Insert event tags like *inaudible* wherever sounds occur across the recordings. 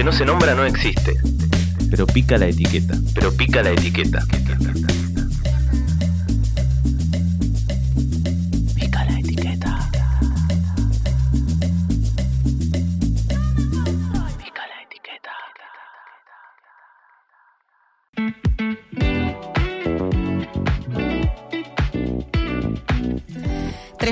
que no se nombra no existe. Pero pica la etiqueta. Pero pica la etiqueta.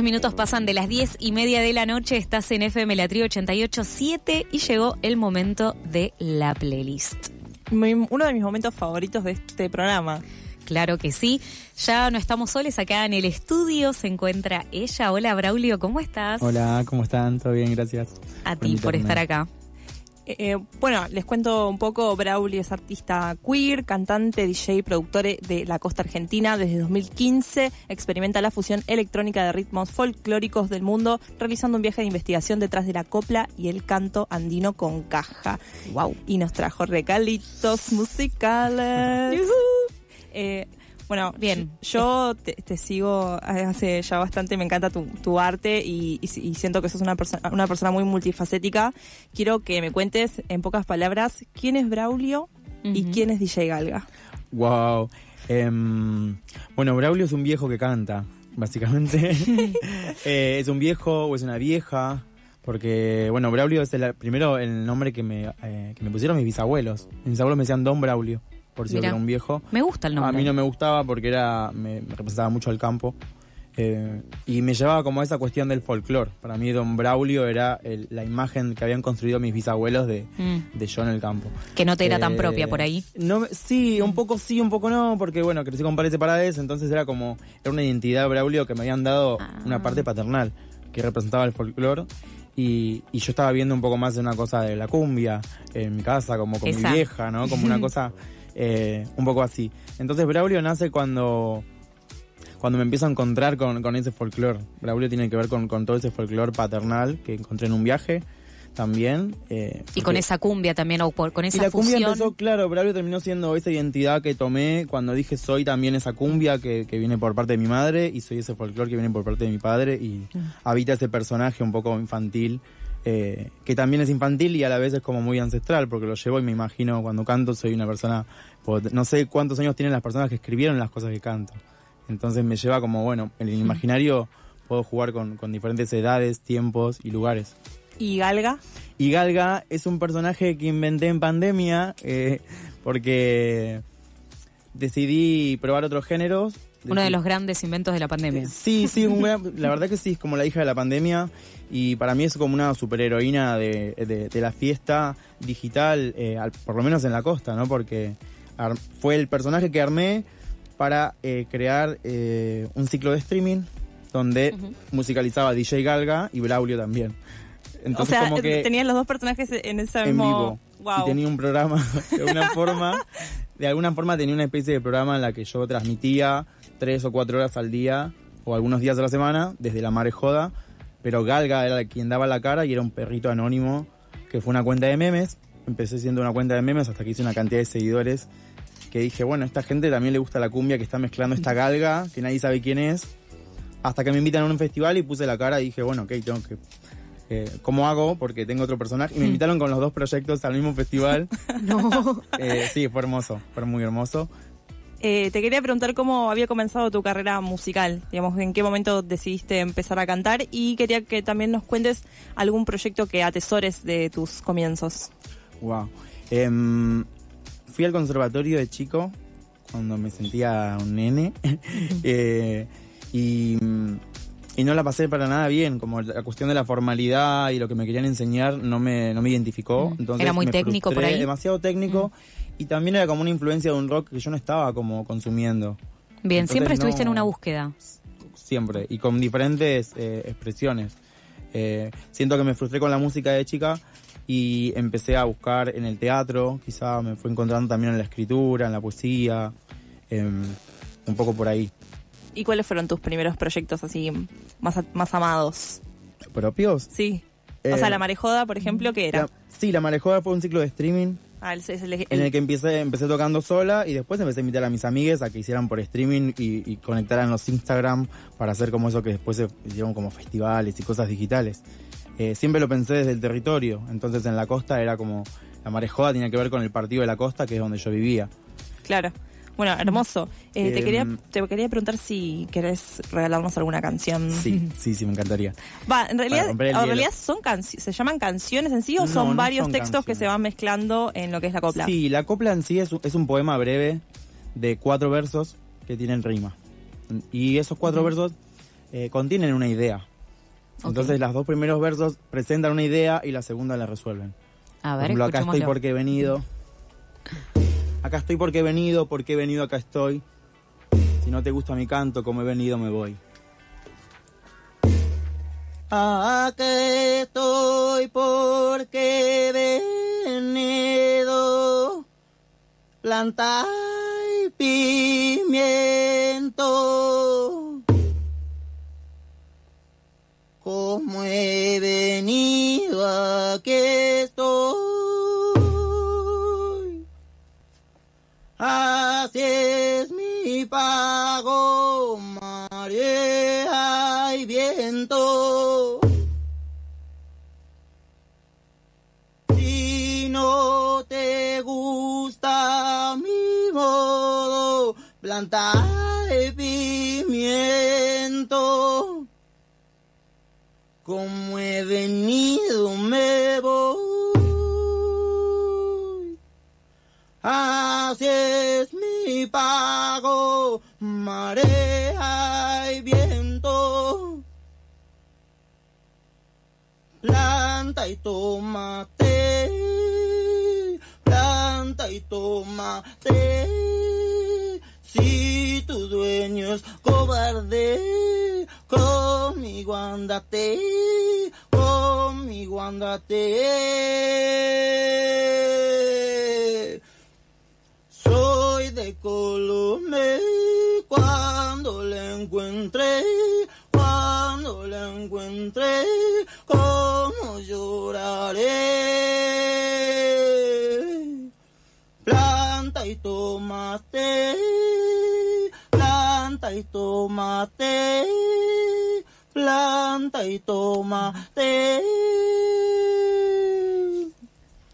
Minutos pasan de las diez y media de la noche, estás en FM La Trío 88.7 y llegó el momento de la playlist. Mi- uno de mis momentos favoritos de este programa. Claro que sí, ya no estamos soles acá en el estudio, se encuentra ella. Hola Braulio, ¿cómo estás? Hola, ¿cómo están? ¿Todo bien? Gracias. A ti por estar acá. Eh, bueno, les cuento un poco. Braulio es artista queer, cantante, DJ, productor de la costa argentina. Desde 2015 experimenta la fusión electrónica de ritmos folclóricos del mundo, realizando un viaje de investigación detrás de la copla y el canto andino con caja. Wow. Y nos trajo regalitos musicales. *laughs* Eh, bueno, Bien. Yo te, te sigo hace ya bastante, me encanta tu, tu arte y, y- y siento que sos una, persona una persona muy multifacética. Quiero que me cuentes en pocas palabras quién es Braulio y quién es DJ Galga. Wow. Em, bueno, Braulio es un viejo que canta, básicamente. *laughs* Eh, es un viejo o es una vieja. Porque, bueno, Braulio es el, primero el nombre que me, eh, que me pusieron mis bisabuelos. Mis bisabuelos me decían Don Braulio, por si era un viejo. Me gusta el nombre. A mí no me gustaba porque era me, me representaba mucho el campo. Eh, y me llevaba como a esa cuestión del folclore. Para mí Don Braulio era el- la imagen que habían construido mis bisabuelos de, Mm, de yo en el campo. que no te era tan Eh, propia por ahí. No, sí, un poco sí, un poco no, porque bueno, crecí con padres separados, entonces era como, era una identidad Braulio que me habían dado Ah. una parte paternal que representaba el folclore. Y, y yo estaba viendo un poco más de una cosa de la cumbia en mi casa, como con Esa. mi vieja, ¿no? Como una *laughs* cosa eh, un poco así. Entonces Braulio nace cuando cuando me empiezo a encontrar con, con ese folclore. Braulio tiene que ver con, con todo ese folclore paternal que encontré en un viaje también. eh, Y con esa cumbia también, o por- con y esa la cumbia fusión. empezó, claro, Braulio terminó siendo esa identidad que tomé cuando dije soy también esa cumbia que, que viene por parte de mi madre y soy ese folclore que viene por parte de mi padre y habita ese personaje un poco infantil, eh, que también es infantil y a la vez es como muy ancestral, porque lo llevo y me imagino cuando canto soy una persona, pues, no sé cuántos años tienen las personas que escribieron las cosas que canto. Entonces me lleva como, bueno, en el imaginario puedo jugar con, con diferentes edades, tiempos y lugares. ¿Y Galga? Y Galga es un personaje que inventé en pandemia eh, porque decidí probar otros géneros. Uno de los grandes inventos de la pandemia. Sí, sí, un gran- la verdad que sí, es como la hija de la pandemia y para mí es como una superheroína de, de, de la fiesta digital, eh, al- por lo menos en la costa, ¿no? Porque fue el personaje que armé para eh, crear eh, un ciclo de streaming donde musicalizaba DJ Galga y Braulio también. Entonces o sea, como que tenían los dos personajes en ese en mismo... vivo. Wow. Y tenía un programa, *laughs* de alguna forma, de alguna forma tenía una especie de programa en la que yo transmitía tres o cuatro horas al día, o algunos días de la semana, desde la mare joda, pero Galga era quien daba la cara y era un perrito anónimo, que fue una cuenta de memes. Empecé siendo una cuenta de memes hasta que hice una cantidad de seguidores que dije, bueno, a esta gente también le gusta la cumbia que está mezclando esta galga, que nadie sabe quién es. Hasta que me invitan a un festival y puse la cara y dije, bueno, ok, tengo que eh, ¿cómo hago? Porque tengo otro personaje. Y me invitaron con los dos proyectos al mismo festival. *laughs* No. Eh, sí, fue hermoso, fue muy hermoso. Eh, te quería preguntar cómo había comenzado tu carrera musical, digamos, en qué momento decidiste empezar a cantar y quería que también nos cuentes algún proyecto que atesores de tus comienzos. Wow. Em, fui al conservatorio de chico cuando me sentía un nene. *laughs* Eh, y, y no la pasé para nada bien. Como la cuestión de la formalidad y lo que me querían enseñar no me, no me identificó. Mm. Entonces Era muy me técnico por ahí. Mm. Demasiado técnico. Y también era como una influencia de un rock que yo no estaba como consumiendo. Bien, Entonces, siempre estuviste en una búsqueda. siempre y con diferentes eh, expresiones. Eh, siento que me frustré con la música de chica y empecé a buscar en el teatro, quizá me fui encontrando también en la escritura, en la poesía, em, un poco por ahí. ¿Y cuáles fueron tus primeros proyectos así más, a- más amados? ¿Propios? Sí. Eh, o sea, la marejoda, por ejemplo, ¿qué era? La- sí, la marejoda fue un ciclo de streaming Ah, el- es el- el- en el que empecé, empecé tocando sola y después empecé a invitar a mis amigues a que hicieran por streaming y, y conectaran los Instagram para hacer como eso que después se hicieron como festivales y cosas digitales. Eh, siempre lo pensé desde el territorio, entonces en la costa era como la marejada tenía que ver con el partido de la costa, que es donde yo vivía. Claro. Bueno, hermoso. Eh, te, Em, quería, te quería preguntar si querés regalarnos alguna canción. Sí, sí, sí, me encantaría. Va, en realidad, en realidad son ¿se llaman canciones en sí o No, son no varios son textos que se van mezclando en lo que es la copla? Sí, la copla en sí es, un- es un poema breve de cuatro versos que tienen rima. Y esos cuatro versos eh, contienen una idea. Entonces, los dos primeros versos presentan una idea y la segunda la resuelven. A Por ver, ejemplo, acá estoy porque he venido. Acá estoy porque he venido, porque he venido, acá estoy. Si no te gusta mi canto, como he venido, me voy. Acá estoy porque he venido. Planta y pimiento. Como he venido, aquí estoy. Así es mi pago, marea y viento. Si no te gusta mi modo, planta de pimiento. Como he venido, pago, marea y viento. Planta y tomate, planta y tomate. Si tu dueño es cobarde, conmigo andate, conmigo andate. De Colombia cuando la encuentré, cuando la encuentré, cómo lloraré. Planta y tomate, planta y tomate, planta y tomate.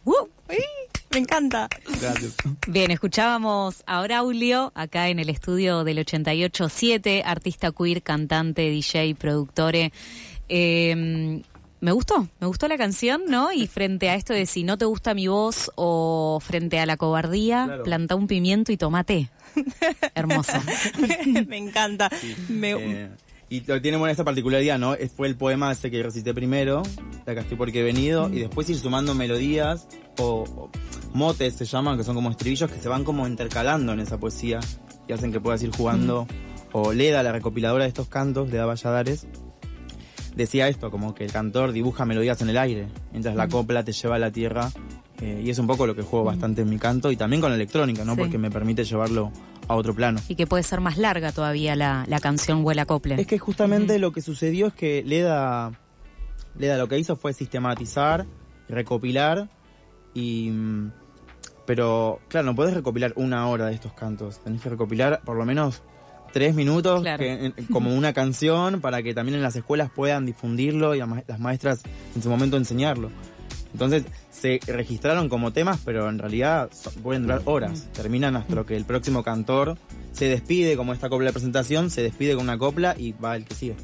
¡Uh! ¡Ay! Me encanta. Gracias. Bien, escuchábamos a Braulio acá en el estudio del 88.7, artista queer, cantante, DJ, productore. Eh, me gustó, me gustó la canción, ¿no? Y frente a esto de si no te gusta mi voz o frente a la cobardía, Claro. planta un pimiento y tomate. *laughs* Hermoso. Me encanta. Me- Eh, y lo tiene buena esta particularidad, ¿no? Fue el poema ese que recité primero, de acá estoy porque he venido, y después ir sumando melodías o, o motes se llaman, que son como estribillos que se van como intercalando en esa poesía y hacen que puedas ir jugando. O Leda, la recopiladora de estos cantos, Leda Valladares, decía esto, como que el cantor dibuja melodías en el aire, mientras la copla te lleva a la tierra. eh, y es un poco lo que juego bastante en mi canto y también con la electrónica, ¿no? Sí. Porque me permite llevarlo a otro plano. Y que puede ser más larga todavía la, la canción Huela Cople. Es que justamente lo que sucedió es que Leda, Leda lo que hizo fue sistematizar, recopilar y... mm, Pero claro, no podés recopilar una hora de estos cantos. Tenés que recopilar por lo menos tres minutos Claro. que- como una canción para que también en las escuelas puedan difundirlo y a ma- las maestras en su momento enseñarlo. Entonces se registraron como temas, pero en realidad pueden durar horas. Terminan hasta lo que el próximo cantor se despide, como esta copla de presentación, se despide con una copla y va el que sigue.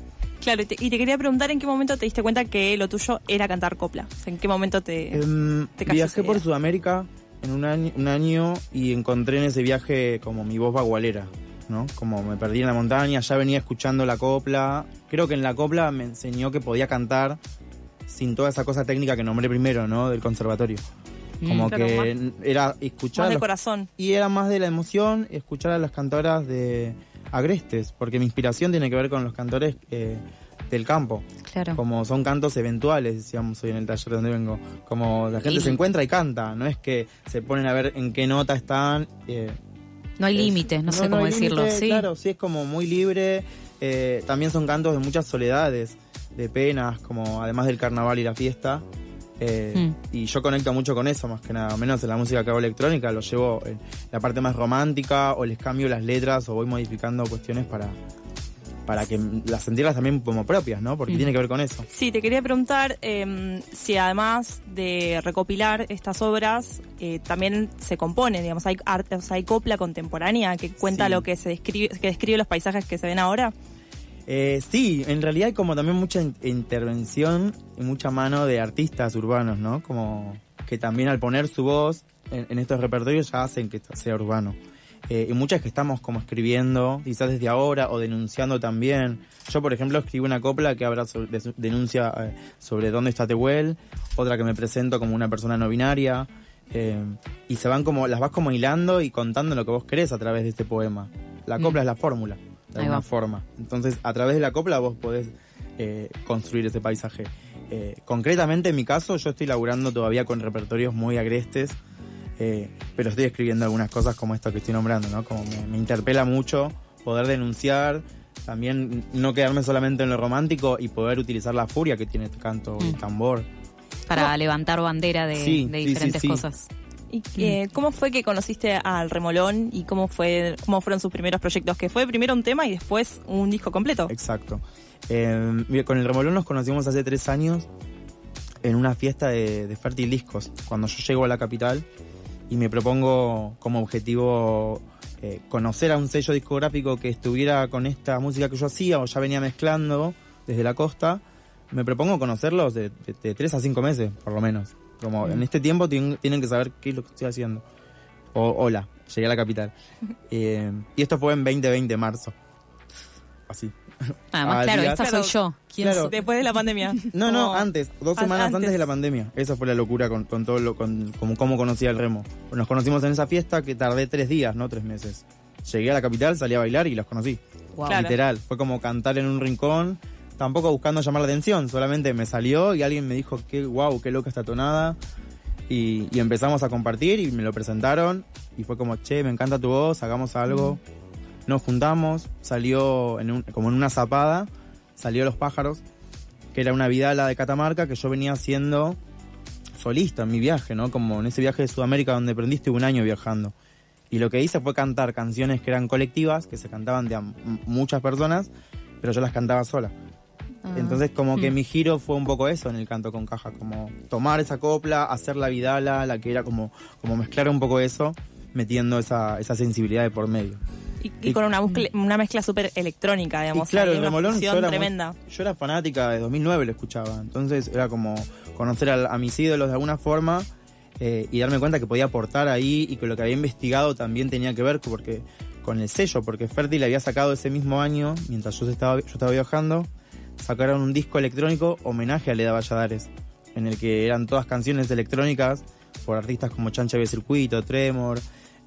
Claro, y te, y te quería preguntar en qué momento te diste cuenta que lo tuyo era cantar copla. O sea, en qué momento te... Te cayó viajé por. Sudamérica en un año, un año y encontré en ese viaje como mi voz bagualera, ¿no? Como me perdí en la montaña, ya venía escuchando la copla. Creo que en la copla me enseñó que podía cantar sin toda esa cosa técnica que nombré primero, ¿no? Del conservatorio. Como Mm, Claro, que más- era escuchar... más de los- corazón. y era más de la emoción escuchar a las cantoras de agrestes, porque mi inspiración tiene que ver con los cantores eh, del campo. Claro. Como son cantos eventuales, decíamos hoy en el taller donde vengo. Como la gente Y- se encuentra y canta, no es que se ponen a ver en qué nota están. eh, No hay es- límites, no, sé no cómo decirlo. sí. Claro, sí, es como muy libre. eh, también son cantos de muchas soledades, de penas, como además del carnaval y la fiesta. eh, Mm. Y yo conecto mucho con eso, más que nada. Menos en la música que hago electrónica, lo llevo en la parte más romántica, o les cambio las letras, o voy modificando cuestiones para, para que las sentirlas también como propias, ¿no? Porque Mm. tiene que ver con eso. Sí, te quería preguntar eh, si además de recopilar estas obras, eh, también se compone, digamos, hay arte, o sea, hay copla contemporánea que cuenta Sí. lo que se describe, que describe los paisajes que se ven ahora. Eh, sí, en realidad hay como también mucha in- intervención y mucha mano de artistas urbanos, ¿no? Como que también al poner su voz en, en estos repertorios ya hacen que esto sea urbano. Eh, y muchas que estamos como escribiendo, quizás desde ahora, o denunciando también. Yo, por ejemplo, escribo una copla que habla sobre, de- denuncia eh, sobre dónde está Tehuel, otra que me presento como una persona no binaria, eh, y se van como, las vas como hilando y contando lo que vos querés a través de este poema. La copla Mm. es la fórmula, de alguna forma. Entonces, a través de la copla vos podés eh, construir ese paisaje. Eh, concretamente, en mi caso, yo estoy laburando todavía con repertorios muy agrestes, eh, pero estoy escribiendo algunas cosas como esto que estoy nombrando, ¿no? Como me, me interpela mucho poder denunciar, también no quedarme solamente en lo romántico y poder utilizar la furia que tiene este canto y Mm. tambor. Para levantar bandera de, Sí, de sí, diferentes sí, sí. cosas. ¿Y eh, cómo fue que conociste al Remolón y cómo fue cómo fueron sus primeros proyectos? Que fue primero un tema y después un disco completo. Exacto. Eh, con el Remolón nos conocimos hace tres años en una fiesta de, de Fértil Discos, cuando yo llego a la capital y me propongo como objetivo eh, conocer a un sello discográfico que estuviera con esta música que yo hacía o ya venía mezclando desde la costa. Me propongo conocerlos de, de tres a cinco meses, por lo menos. Como en este tiempo tien- tienen que saber qué es lo que estoy haciendo. O, hola, llegué a la capital. *laughs* Eh, y esto fue en 2020, marzo. Así. Además, Ah, claro, días. esta Claro, soy yo. ¿Quién claro. soy? Después de la pandemia. No, no, Como- antes, dos An- semanas antes. antes. de la pandemia. Esa fue la locura con, con todo lo, con, como cómo conocí al remo. Nos conocimos en esa fiesta que tardé tres días, no tres meses. Llegué a la capital, salí a bailar y los conocí. Wow. Claro. Literal. Fue como cantar en un rincón, tampoco buscando llamar la atención, solamente me salió y alguien me dijo que wow, qué loca esta tonada. Y, y empezamos a compartir y me lo presentaron y fue como, che, me encanta tu voz, hagamos algo. Nos juntamos, salió en un- como en una zapada, salió Los Pájaros, que era una vidala de Catamarca que yo venía haciendo solista en mi viaje, ¿no? Como en ese viaje de Sudamérica donde aprendiste un año viajando. Y lo que hice fue cantar canciones que eran colectivas, que se cantaban de muchas personas, pero yo las cantaba sola. Ah. Entonces como que Mm. mi giro fue un poco eso en el canto con caja, como tomar esa copla, hacer la vidala, la que era como, como mezclar un poco eso, metiendo esa, esa sensibilidad de por medio. Y, y con una, buscle- una mezcla súper electrónica, digamos. Claro, el remolón yo era, muy- tremenda. yo era fanática de 2009, lo escuchaba. Entonces era como conocer a, a mis ídolos de alguna forma eh, y darme cuenta que podía aportar ahí y que lo que había investigado también tenía que ver porque con el sello, porque Fértil había sacado ese mismo año, mientras yo estaba, yo estaba viajando, sacaron un disco electrónico homenaje a Leda Valladares, en el que eran todas canciones electrónicas por artistas como Chancha de Circuito, Tremor,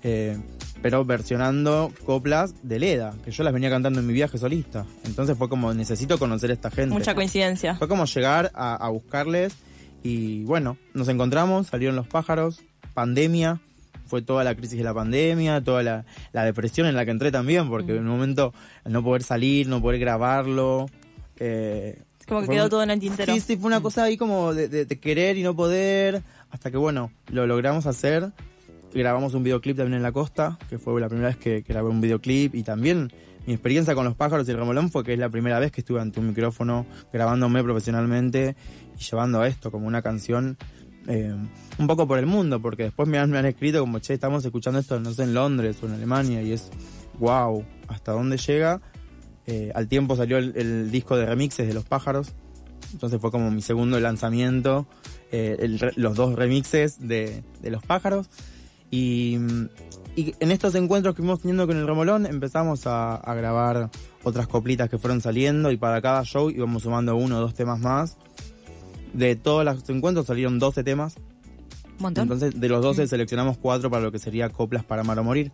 eh, pero versionando coplas de Leda, que yo las venía cantando en mi viaje solista. Entonces fue como, necesito conocer a esta gente. Mucha coincidencia. Fue como llegar a, a buscarles y bueno, nos encontramos, salieron los pájaros, pandemia, fue toda la crisis de la pandemia, toda la, la depresión en la que entré también, porque en un momento al no poder salir, no poder grabarlo. Eh, Como que quedó un- todo en el tintero. Sí, sí, fue una cosa ahí como de, de- de querer y no poder, hasta que bueno, lo logramos hacer. Grabamos un videoclip también en la costa, que fue la primera vez que, que grabé un videoclip y también mi experiencia con los pájaros y el remolón fue que es la primera vez que estuve ante un micrófono grabándome profesionalmente y llevando a esto como una canción eh, un poco por el mundo, porque después me han, me han escrito como, che, estamos escuchando esto, no sé, en Londres o en Alemania y es, wow, ¿hasta dónde llega? Eh, al tiempo salió el, el disco de remixes de los pájaros, entonces fue como mi segundo lanzamiento, eh, el los dos remixes de, de los pájaros. Y, y en estos encuentros que fuimos teniendo con el remolón empezamos a, a grabar otras coplitas que fueron saliendo y para cada show íbamos sumando uno o dos temas más. De todos los encuentros salieron 12 temas. Montón. Entonces de los 12 seleccionamos cuatro para lo que sería Coplas para Amar o Morir,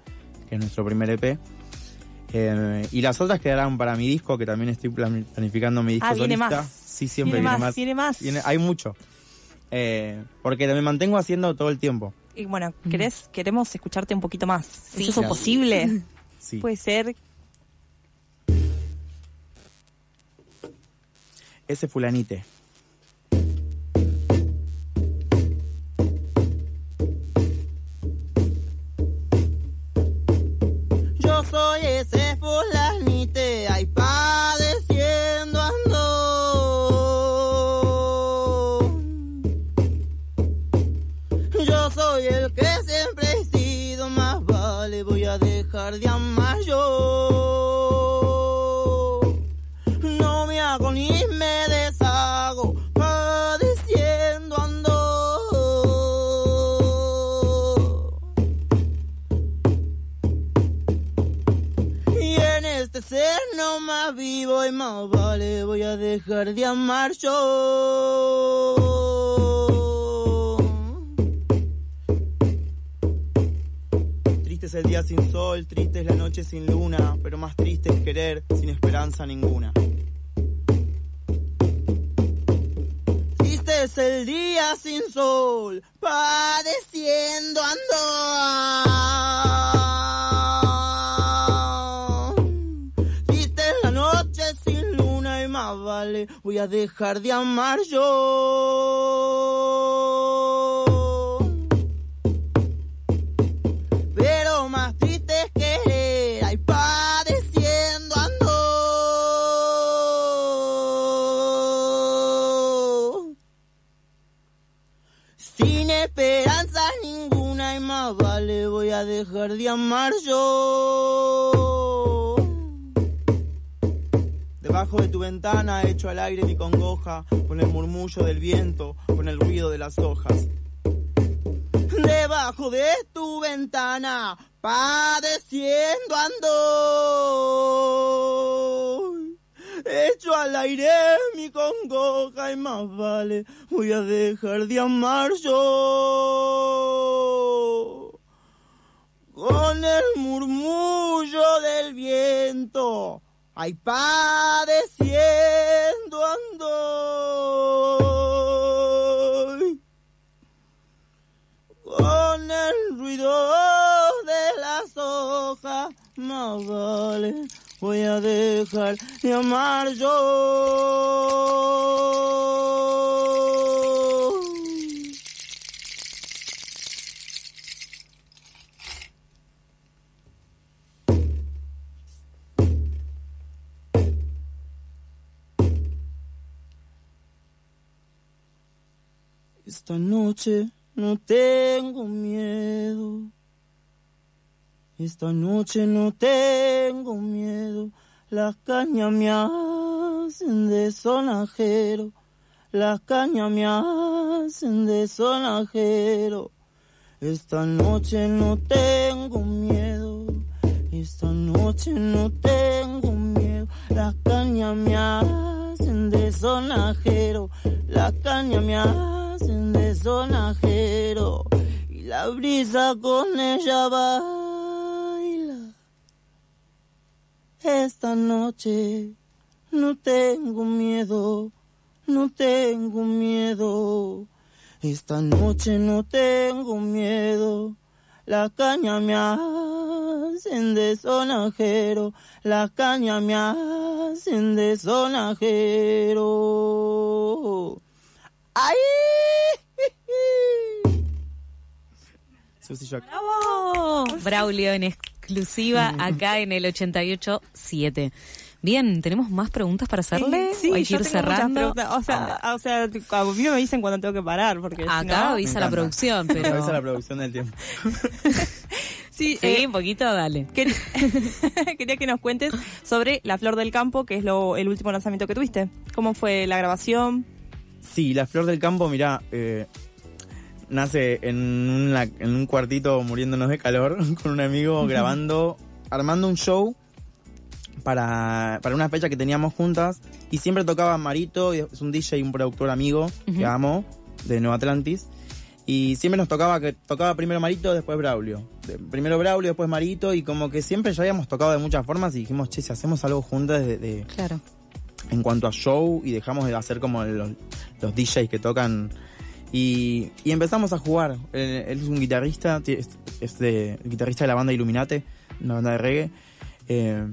que es nuestro primer EP. Eh, y las otras quedarán para mi disco, que también estoy plan- planificando mi disco Ah, viene solista. más. Sí, siempre Viene viene más, viene más. Viene- hay mucho. Eh, porque me mantengo haciendo todo el tiempo. Y bueno, ¿querés, queremos escucharte un poquito más. Sí. ¿Es eso Claro. posible? Sí. Puede ser. Ese fulanite. Hago ni me deshago, padeciendo ando. Y en este ser no más vivo y más vale voy a dejar de amar yo. Triste es el día sin sol, triste es la noche sin luna, pero más triste es querer sin esperanza ninguna. Es el día sin sol, padeciendo ando. Triste es la noche sin luna y más vale, voy a dejar de amar yo. A dejar de amar yo. Debajo de tu ventana echo al aire mi congoja, con el murmullo del viento, con el ruido de las hojas. Debajo de tu ventana, padeciendo ando. Echo al aire mi congoja y más vale, voy a dejar de amar yo. Con el murmullo del viento, ay, padeciendo ando. Con el ruido de las hojas, más vale, voy a dejar de amar yo. Esta noche no tengo miedo. Esta noche no tengo miedo. Las cañas me hacen de sonajero. Las cañas me hacen de sonajero. Esta noche no tengo miedo. Esta noche no tengo miedo. Las cañas me hacen de sonajero. Las cañas me hacen de sonajero. Y la brisa con ella baila. Esta noche no tengo miedo. No tengo miedo. Esta noche no tengo miedo. La caña me hacen de sonajero. La caña me hacen de sonajero. ¡Ay! Susi Shock. ¡Bravo! Braulio en exclusiva acá en el 88.7. Bien, ¿tenemos más preguntas para hacerle? Sí, ¿O hay que yo ir tengo muchas cerrando? preguntas. O sea, o sea, a mí me dicen cuando tengo que parar, porque si Acá no- avisa la encanta. producción, *laughs* Esa es la pero... producción del tiempo. *laughs* Sí, Sí, eh, un poquito, dale. *laughs* quería, quería que nos cuentes sobre La Flor del Campo, que es lo, el último lanzamiento que tuviste. ¿Cómo fue la grabación? Sí, la flor del campo, mirá, eh, nace en, una- en un cuartito muriéndonos de calor *laughs* con un amigo grabando, armando un show para, para una fecha que teníamos juntas y siempre tocaba Marito, es un DJ y un productor amigo que amo, de Nueva Atlantis. Y siempre nos tocaba que tocaba primero Marito, después Braulio. De- primero Braulio, después Marito, y como que siempre ya habíamos tocado de muchas formas y dijimos, che, si hacemos algo juntas de, de- Claro. En cuanto a show y dejamos de hacer como los, los DJs que tocan y, y empezamos a jugar. Él, él es un guitarrista, es, es de, el guitarrista de la banda Illuminate, una banda de reggae. eh,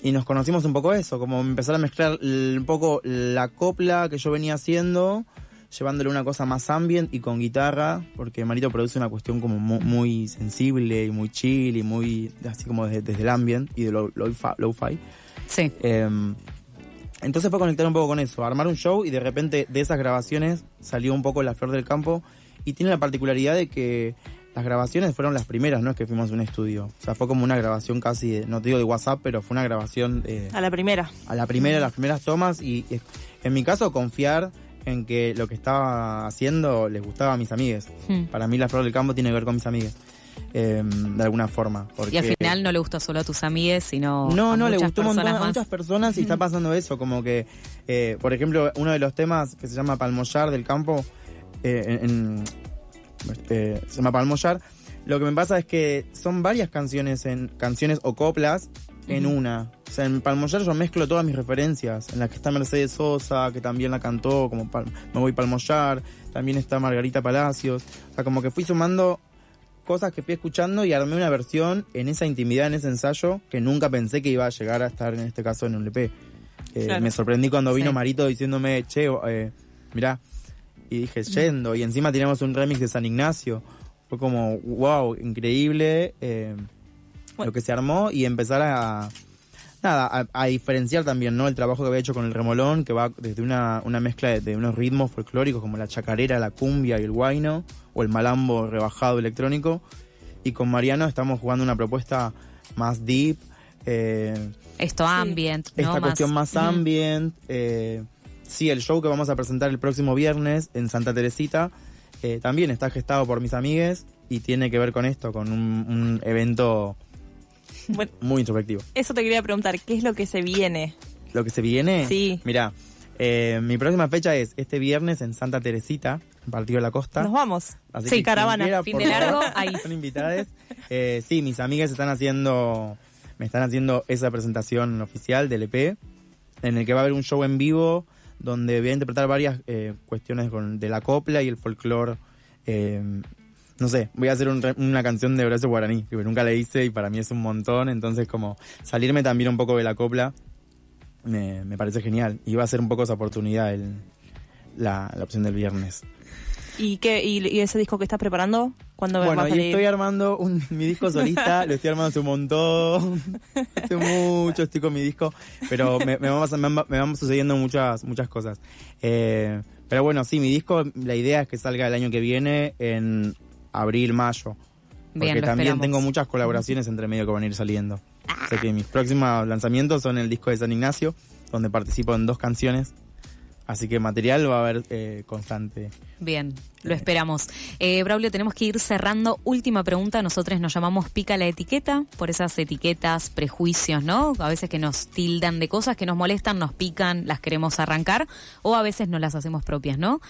y nos conocimos un poco eso, como empezar a mezclar un poco la copla que yo venía haciendo, llevándole una cosa más ambient y con guitarra, porque Marito produce una cuestión como mu- muy, sensible y muy chill y muy así como desde, desde el ambient y de lo, lo-fi. Sí. Eh, entonces fue conectar un poco con eso, armar un show y de repente de esas grabaciones salió un poco la flor del campo y tiene la particularidad de que las grabaciones fueron las primeras, no es que fuimos a un estudio. O sea, fue como una grabación casi, de- no te digo de WhatsApp, pero fue una grabación eh, A la primera. a la primera, las primeras tomas y en mi caso confiar en que lo que estaba haciendo les gustaba a mis amigues. Hmm. Para mí la flor del campo tiene que ver con mis amigues, eh, de alguna forma. Porque, Y al final no le gustó solo a tus amigues, sino no, a no, le gustó montón a muchas personas y está pasando eso, como que, eh, por ejemplo, uno de los temas que se llama Palmollar del campo, eh, en- eh, se llama Palmollar, lo que me pasa es que son varias canciones en canciones o coplas en una. O sea, en Palmollar yo mezclo todas mis referencias, en la que está Mercedes Sosa, que también la cantó, como Pal- Me voy Palmollar, también está Margarita Palacios, o sea, como que fui sumando cosas que fui escuchando y armé una versión en esa intimidad, en ese ensayo, que nunca pensé que iba a llegar a estar en este caso en un LP. Eh, Claro. Me sorprendí cuando vino Sí. Marito diciéndome, che, eh, mirá, y dije, yendo, y encima teníamos un remix de San Ignacio. Fue como, wow, increíble eh, Bueno. lo que se armó y empezar a, nada, a, a diferenciar también, ¿no? El trabajo que había hecho con el remolón, que va desde una, una mezcla de, de unos ritmos folclóricos como la chacarera, la cumbia y el guayno, o el malambo rebajado electrónico. Y con Mariano estamos jugando una propuesta más deep, eh, Esto ambient, ¿no? esta cuestión más Ujú. ambient. eh, sí, el show que vamos a presentar el próximo viernes en Santa Teresita eh, también está gestado por mis amigues y tiene que ver con esto, con un, un evento Bueno, muy introspectivo. eso te quería preguntar, ¿qué es lo que se viene? Lo que se viene, Sí. mira, eh, mi próxima fecha es este viernes en Santa Teresita, en Partido de la Costa. Nos vamos. Así sí, caravana. quiera, fin de favor, largo, *laughs* ahí. Son invitadas. Eh, sí, mis amigas están haciendo, me están haciendo esa presentación oficial del EP, en el que va a haber un show en vivo donde voy a interpretar varias eh, cuestiones con, de la copla y el folclore. No sé, voy a hacer un una canción de Horacio Guaraní, que nunca le hice y para mí es un montón, entonces como salirme también un poco de la copla me, me parece genial. Y va a ser un poco esa oportunidad el, la, la opción del viernes. ¿Y, qué, y, y ese disco que estás preparando? ¿Cuándo va Bueno, a y estoy armando un, mi disco solista, *laughs* lo estoy armando hace un montón, hace mucho estoy con mi disco, pero me, me, van, me van- me van sucediendo muchas muchas cosas. Eh, pero bueno, sí, mi disco, la idea es que salga el año que viene en abril, mayo. Porque Bien, también esperamos. tengo muchas colaboraciones entre medio que van a ir saliendo. O sea que mis próximos lanzamientos son el disco de San Ignacio, donde participo en dos canciones. Así que material va a haber eh, constante. Bien, lo esperamos. Eh, Braulio, tenemos que ir cerrando. Última pregunta. Nosotros nos llamamos pica la etiqueta por esas etiquetas, prejuicios, ¿no? A veces que nos tildan de cosas que nos molestan, nos pican, las queremos arrancar o a veces no las hacemos propias, ¿no?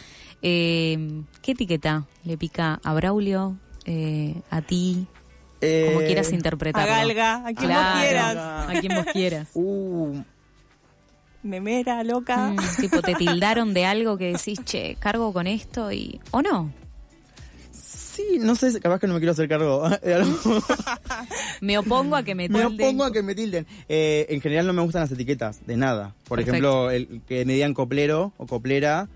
Eh, ¿Qué etiqueta le pica a Braulio, eh, a ti, como Eh, quieras interpretarlo? A Galga, a quien Claro, vos quieras. A quien vos quieras. Uh, Memera, loca. Mm, tipo, te tildaron de algo que decís, che, cargo con esto y... ¿O no? sí, no sé, capaz que no me quiero hacer cargo *laughs* de algo. *laughs* Me opongo a que me Me tilden. opongo a que me tilden. Eh, en general no me gustan las etiquetas, de nada. Por Perfecto. ejemplo, el que me digan coplero o coplera,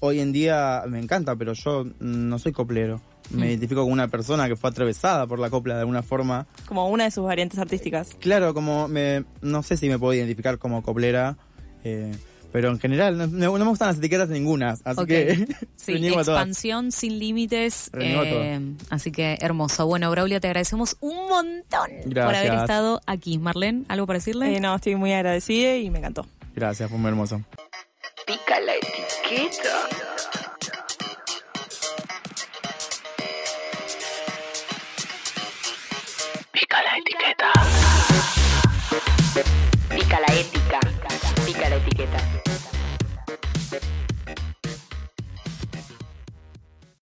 hoy en día me encanta, pero yo no soy coplero. Me Mm. identifico con una persona que fue atravesada por la copla de alguna forma. Como una de sus variantes artísticas. Claro, como me, no sé si me puedo identificar como coplera, eh, pero en general no, no me gustan las etiquetas ninguna, así Ok. que *laughs* Sí, a expansión sin límites. Eh, así que hermoso. Bueno, Braulio, te agradecemos un montón por haber estado aquí. Marlene, ¿algo para decirle? Eh, no, estoy muy agradecida y me encantó. Gracias, fue muy hermoso. Pica la etiqueta. Chiquito.